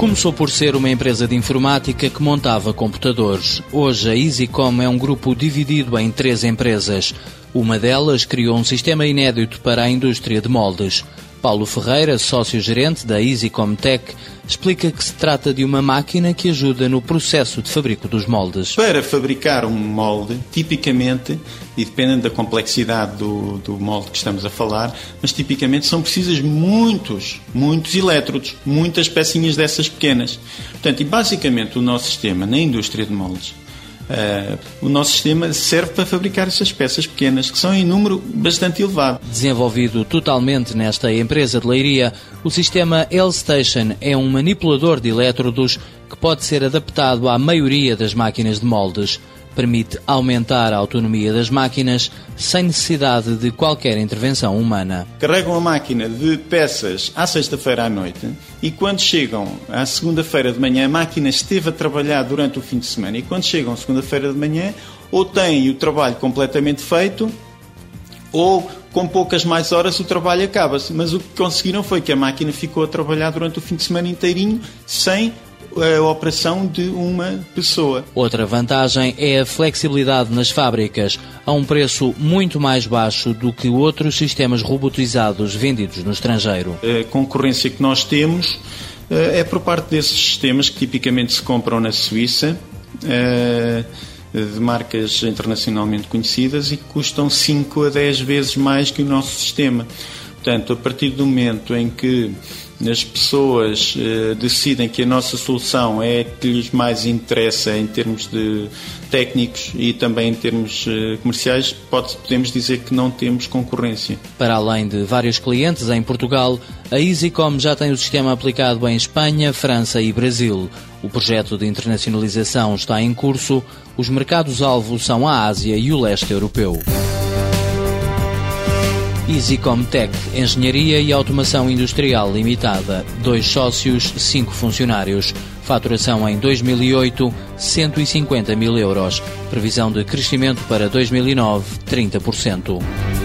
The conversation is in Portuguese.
Começou por ser uma empresa de informática que montava computadores. Hoje a EasyCom é um grupo dividido em três empresas. Uma delas criou um sistema inédito para a indústria de moldes. Paulo Ferreira, sócio-gerente da EasyCom Tech, explica que se trata de uma máquina que ajuda no processo de fabrico dos moldes. Para fabricar um molde, tipicamente, e dependendo da complexidade do, do molde que estamos a falar, mas tipicamente são precisas muitos, muitos elétrodos, muitas pecinhas dessas pequenas. Portanto, e basicamente o nosso sistema na indústria de moldes Uh, o nosso sistema serve para fabricar essas peças pequenas, que são em número bastante elevado. Desenvolvido totalmente nesta empresa de leiria, o sistema L-Station é um manipulador de elétrodos que pode ser adaptado à maioria das máquinas de moldes permite aumentar a autonomia das máquinas sem necessidade de qualquer intervenção humana. Carregam a máquina de peças à sexta-feira à noite e quando chegam à segunda-feira de manhã, a máquina esteve a trabalhar durante o fim de semana e quando chegam à segunda-feira de manhã, ou têm o trabalho completamente feito ou com poucas mais horas o trabalho acaba-se. Mas o que conseguiram foi que a máquina ficou a trabalhar durante o fim de semana inteirinho sem a operação de uma pessoa. Outra vantagem é a flexibilidade nas fábricas, a um preço muito mais baixo do que outros sistemas robotizados vendidos no estrangeiro. A concorrência que nós temos eh, é por parte desses sistemas que tipicamente se compram na Suíça eh, de marcas internacionalmente conhecidas e que custam 5 a 10 vezes mais que o nosso sistema. Portanto, a partir do momento em que as pessoas eh, decidem que a nossa solução é a que lhes mais interessa em termos de técnicos e também em termos eh, comerciais, pode, podemos dizer que não temos concorrência. Para além de vários clientes em Portugal, a EasyCom já tem o sistema aplicado em Espanha, França e Brasil. O projeto de internacionalização está em curso. Os mercados-alvo são a Ásia e o leste europeu. EasyCom Tech, Engenharia e Automação Industrial Limitada. Dois sócios, cinco funcionários. Faturação em 2008, 150 mil euros. Previsão de crescimento para 2009, 30%.